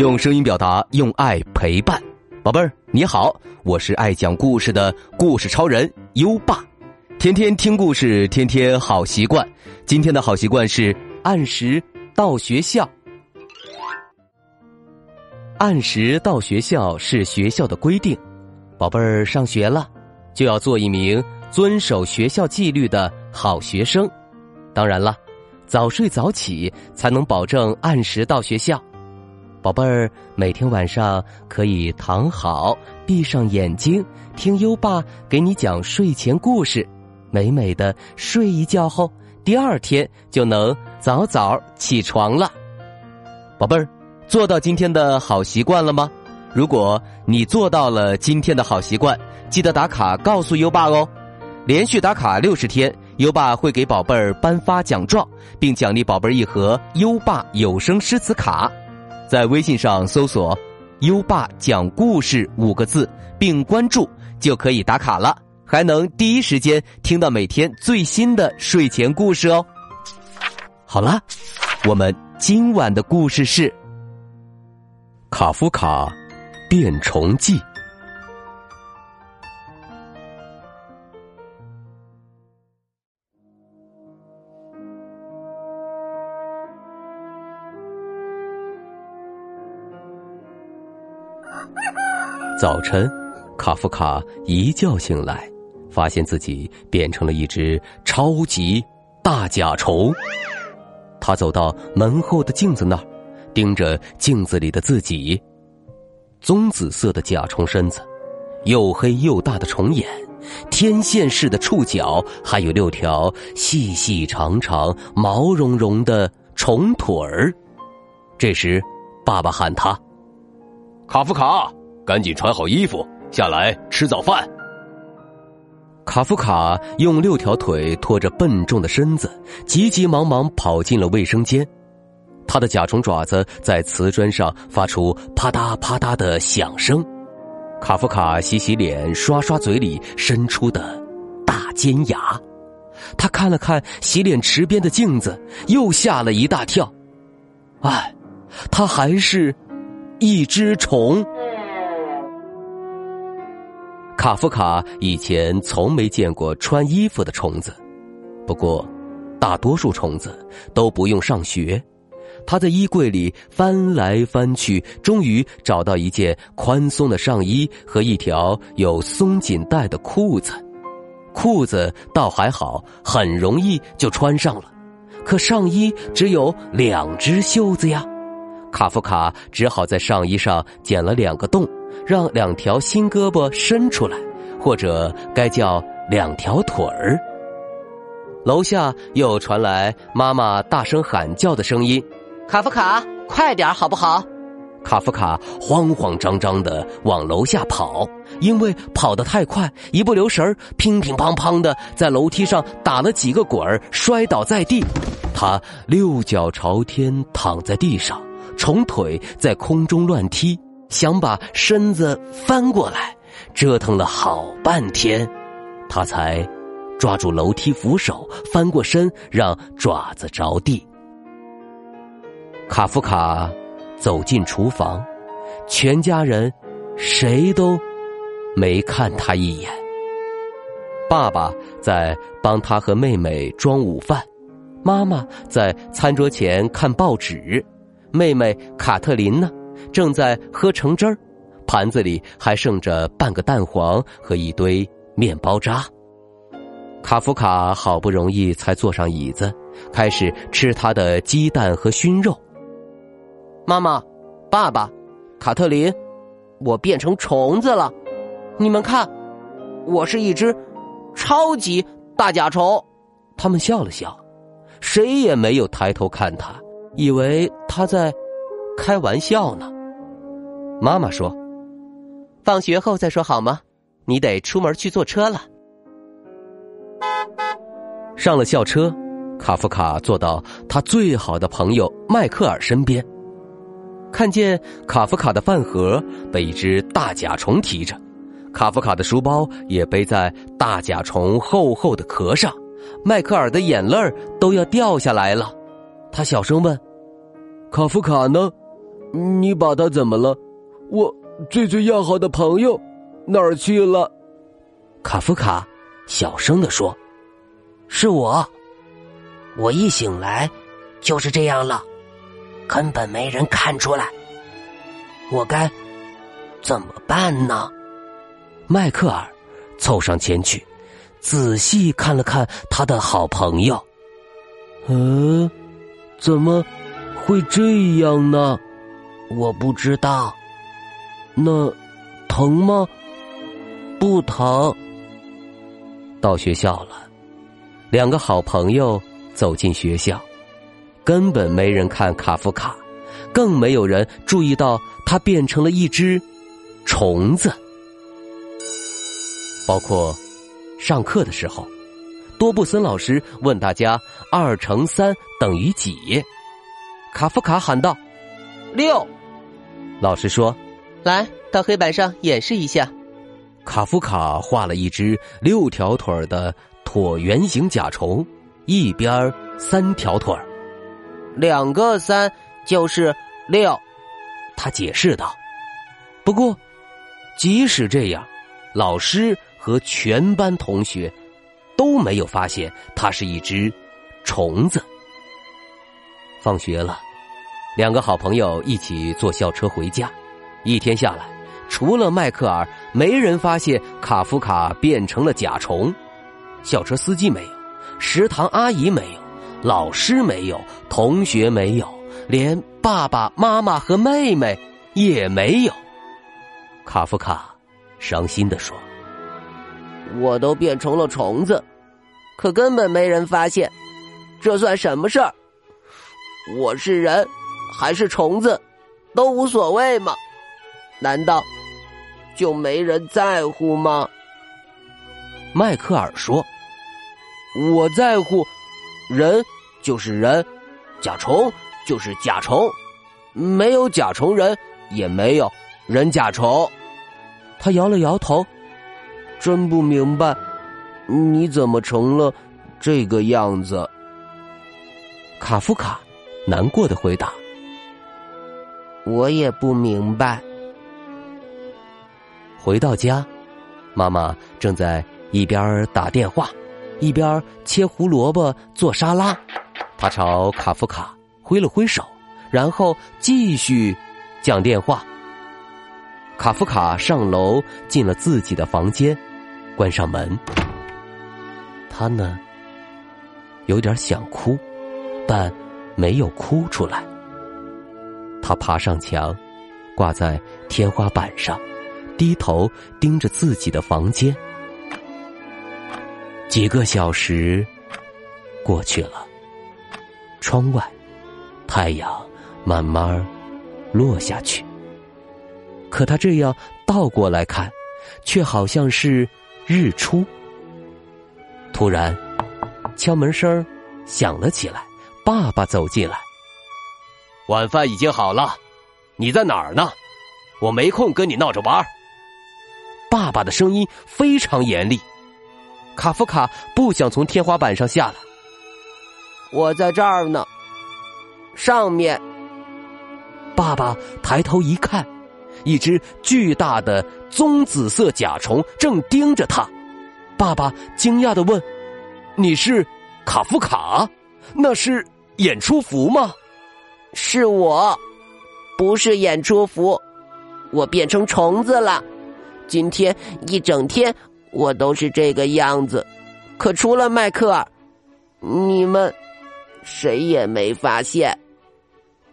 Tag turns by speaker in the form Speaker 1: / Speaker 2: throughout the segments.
Speaker 1: 用声音表达，用爱陪伴。宝贝儿，你好，我是爱讲故事的故事超人优爸。天天听故事，天天好习惯。今天的好习惯是按时到学校。按时到学校是学校的规定。宝贝儿，上学了，就要做一名遵守学校纪律的好学生。当然了，早睡早起才能保证按时到学校。宝贝儿，每天晚上可以躺好，闭上眼睛，听优爸给你讲睡前故事，美美的睡一觉后，第二天就能早早起床了。宝贝儿，做到今天的好习惯了吗？如果你做到了今天的好习惯，记得打卡告诉优爸哦。连续打卡六十天，优爸会给宝贝儿颁发奖状，并奖励宝贝儿一盒优爸有声诗词卡。在微信上搜索“优爸讲故事”五个字，并关注就可以打卡了，还能第一时间听到每天最新的睡前故事哦。好了，我们今晚的故事是《卡夫卡变虫记》。早晨，卡夫卡一觉醒来，发现自己变成了一只超级大甲虫。他走到门后的镜子那儿，盯着镜子里的自己。棕紫色的甲虫身子，又黑又大的虫眼，天线似的触角，还有六条细细长长、毛茸茸的虫腿儿。这时，爸爸喊他：“
Speaker 2: 卡夫卡。”赶紧穿好衣服，下来吃早饭。
Speaker 1: 卡夫卡用六条腿拖着笨重的身子，急急忙忙跑进了卫生间。他的甲虫爪子在瓷砖上发出啪嗒啪嗒的响声。卡夫卡洗洗脸，刷刷嘴里伸出的大尖牙。他看了看洗脸池边的镜子，又吓了一大跳。哎，他还是一只虫。卡夫卡以前从没见过穿衣服的虫子，不过，大多数虫子都不用上学。他在衣柜里翻来翻去，终于找到一件宽松的上衣和一条有松紧带的裤子。裤子倒还好，很容易就穿上了，可上衣只有两只袖子呀。卡夫卡只好在上衣上剪了两个洞。让两条新胳膊伸出来，或者该叫两条腿儿。楼下又传来妈妈大声喊叫的声音：“
Speaker 3: 卡夫卡，快点好不好？”
Speaker 1: 卡夫卡慌慌张张的往楼下跑，因为跑得太快，一不留神儿乒乒乓乓的在楼梯上打了几个滚儿，摔倒在地。他六脚朝天躺在地上，虫腿在空中乱踢。想把身子翻过来，折腾了好半天，他才抓住楼梯扶手翻过身，让爪子着地。卡夫卡走进厨房，全家人谁都没看他一眼。爸爸在帮他和妹妹装午饭，妈妈在餐桌前看报纸，妹妹卡特琳呢？正在喝橙汁儿，盘子里还剩着半个蛋黄和一堆面包渣。卡夫卡好不容易才坐上椅子，开始吃他的鸡蛋和熏肉。
Speaker 3: 妈妈，爸爸，卡特琳，我变成虫子了，你们看，我是一只超级大甲虫。
Speaker 1: 他们笑了笑，谁也没有抬头看他，以为他在开玩笑呢。妈妈说：“
Speaker 3: 放学后再说好吗？你得出门去坐车了。”
Speaker 1: 上了校车，卡夫卡坐到他最好的朋友迈克尔身边，看见卡夫卡的饭盒被一只大甲虫提着，卡夫卡的书包也背在大甲虫厚厚的壳上，迈克尔的眼泪都要掉下来了。他小声问：“卡夫卡呢？
Speaker 4: 你把他怎么了？我最最要好的朋友哪儿去了？
Speaker 3: 卡夫卡小声的说：“是我，我一醒来就是这样了，根本没人看出来。我该怎么办呢？”迈克尔凑上前去，仔细看了看他的好朋友。
Speaker 4: 嗯，怎么会这样呢？
Speaker 3: 我不知道。
Speaker 4: 那疼吗？
Speaker 3: 不疼。
Speaker 1: 到学校了，两个好朋友走进学校，根本没人看卡夫卡，更没有人注意到他变成了一只虫子。包括上课的时候，多布森老师问大家：“二乘三等于几？”卡夫卡喊道：“
Speaker 3: 六。”
Speaker 1: 老师说：“
Speaker 5: 来到黑板上演示一下。”
Speaker 1: 卡夫卡画了一只六条腿的椭圆形甲虫，一边三条腿
Speaker 3: 两个三就是六。
Speaker 1: 他解释道。不过，即使这样，老师和全班同学都没有发现它是一只虫子。放学了。两个好朋友一起坐校车回家，一天下来，除了迈克尔，没人发现卡夫卡变成了甲虫。校车司机没有，食堂阿姨没有，老师没有，同学没有，连爸爸妈妈和妹妹也没有。卡夫卡伤心的说：“
Speaker 3: 我都变成了虫子，可根本没人发现，这算什么事儿？我是人。”还是虫子，都无所谓吗？难道就没人在乎吗？
Speaker 1: 迈克尔说：“
Speaker 3: 我在乎，人就是人，甲虫就是甲虫，没有甲虫人，也没有人甲虫。”
Speaker 1: 他摇了摇头，
Speaker 4: 真不明白，你怎么成了这个样子？
Speaker 1: 卡夫卡难过的回答。
Speaker 3: 我也不明白。
Speaker 1: 回到家，妈妈正在一边打电话，一边切胡萝卜做沙拉。她朝卡夫卡挥了挥手，然后继续讲电话。卡夫卡上楼进了自己的房间，关上门。他呢，有点想哭，但没有哭出来。他爬上墙，挂在天花板上，低头盯着自己的房间。几个小时过去了，窗外太阳慢慢落下去。可他这样倒过来看，却好像是日出。突然，敲门声响了起来，爸爸走进来。
Speaker 2: 晚饭已经好了，你在哪儿呢？我没空跟你闹着玩。
Speaker 1: 爸爸的声音非常严厉。卡夫卡不想从天花板上下来。
Speaker 3: 我在这儿呢，上面。
Speaker 1: 爸爸抬头一看，一只巨大的棕紫色甲虫正盯着他。爸爸惊讶的问：“你是卡夫卡？那是演出服吗？”
Speaker 3: 是我，不是演出服，我变成虫子了。今天一整天我都是这个样子，可除了迈克尔，你们谁也没发现。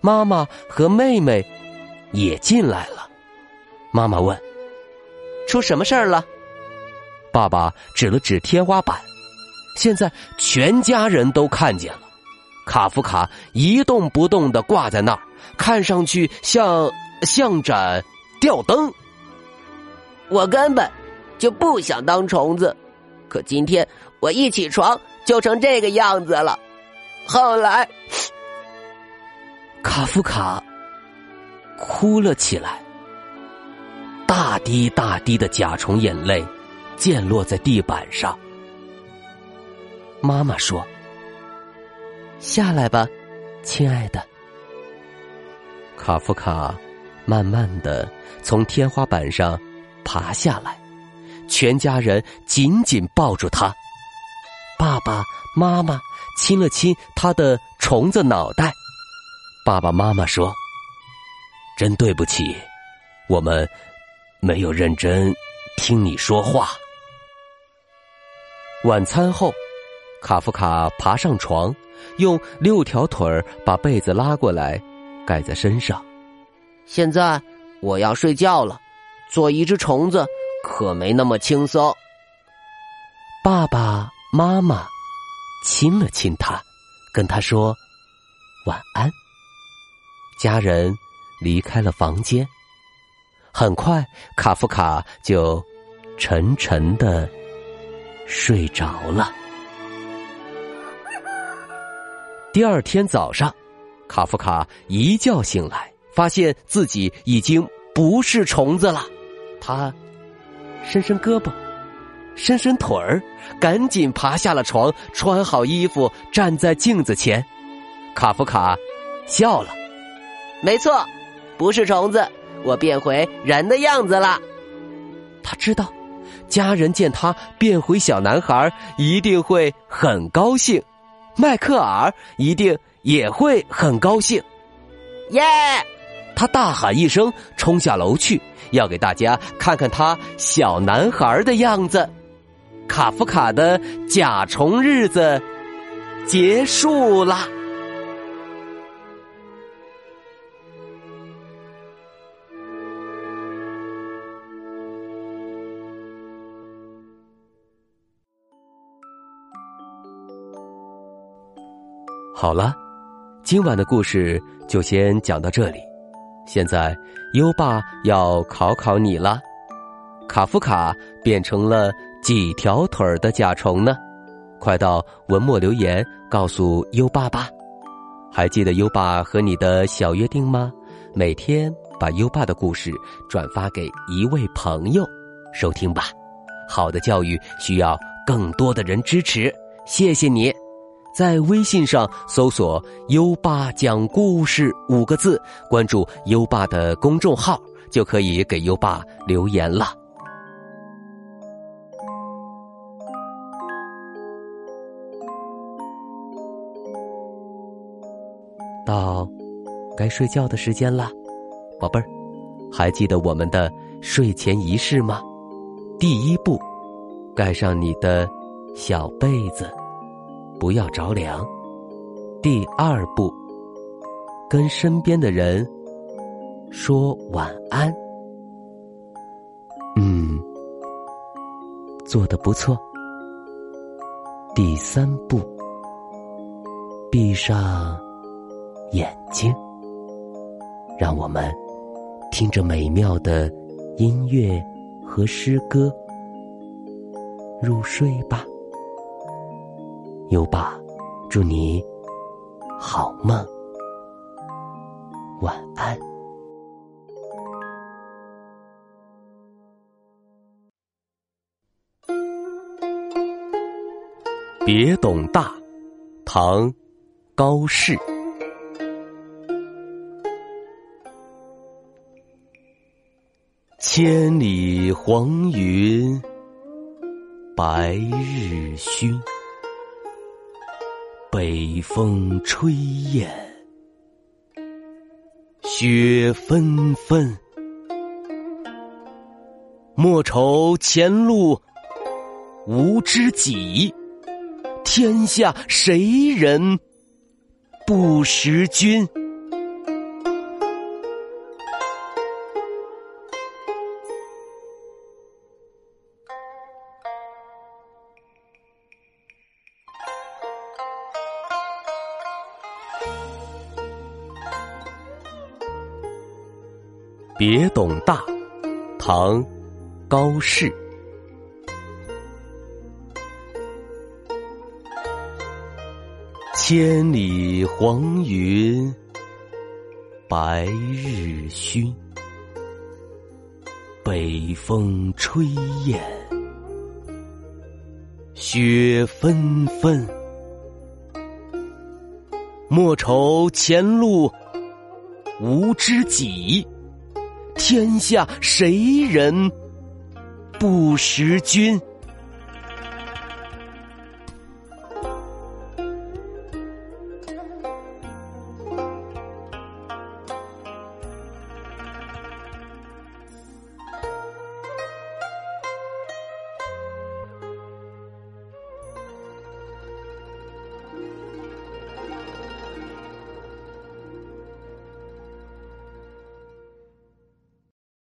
Speaker 1: 妈妈和妹妹也进来了。妈妈问：“
Speaker 5: 出什么事儿了？”
Speaker 1: 爸爸指了指天花板，现在全家人都看见了。卡夫卡一动不动的挂在那儿，看上去像像盏吊灯。
Speaker 3: 我根本就不想当虫子，可今天我一起床就成这个样子了。后来，
Speaker 1: 卡夫卡哭了起来，大滴大滴的甲虫眼泪溅落在地板上。妈妈说。
Speaker 5: 下来吧，亲爱的。
Speaker 1: 卡夫卡慢慢的从天花板上爬下来，全家人紧紧抱住他。爸爸妈妈亲了亲他的虫子脑袋。爸爸妈妈说：“真对不起，我们没有认真听你说话。”晚餐后，卡夫卡爬上床，用六条腿儿把被子拉过来，盖在身上。
Speaker 4: 现在我要睡觉了，做一只虫子可没那么轻松。
Speaker 1: 爸爸妈妈亲了亲他，跟他说晚安。家人离开了房间，很快卡夫卡就沉沉的。睡着了。第二天早上，卡夫卡一觉醒来，发现自己已经不是虫子了。他伸伸胳膊，伸伸腿儿，赶紧爬下了床，穿好衣服，站在镜子前。卡夫卡笑了：“
Speaker 5: 没错，不是虫子，我变回人的样子了。”
Speaker 1: 他知道。家人见他变回小男孩，一定会很高兴；迈克尔一定也会很高兴。
Speaker 5: 耶！
Speaker 1: 他大喊一声，冲下楼去，要给大家看看他小男孩的样子。卡夫卡的甲虫日子结束了。好了，今晚的故事就先讲到这里。现在优爸要考考你了：卡夫卡变成了几条腿儿的甲虫呢？快到文末留言告诉优爸吧。还记得优爸和你的小约定吗？每天把优爸的故事转发给一位朋友收听吧。好的教育需要更多的人支持，谢谢你。在微信上搜索“优爸讲故事”五个字，关注优爸的公众号，就可以给优爸留言了。到该睡觉的时间了，宝贝儿，还记得我们的睡前仪式吗？第一步，盖上你的小被子。不要着凉。第二步，跟身边的人说晚安。嗯，做的不错。第三步，闭上眼睛，让我们听着美妙的音乐和诗歌入睡吧。优爸，祝你好梦，晚安。别董大，唐，高适。千里黄云，白日曛。北风吹雁，雪纷纷。莫愁前路无知己，天下谁人不识君。别董大，唐，高适。千里黄云，白日曛。北风吹雁，雪纷纷。莫愁前路无知己。天下谁人不识君？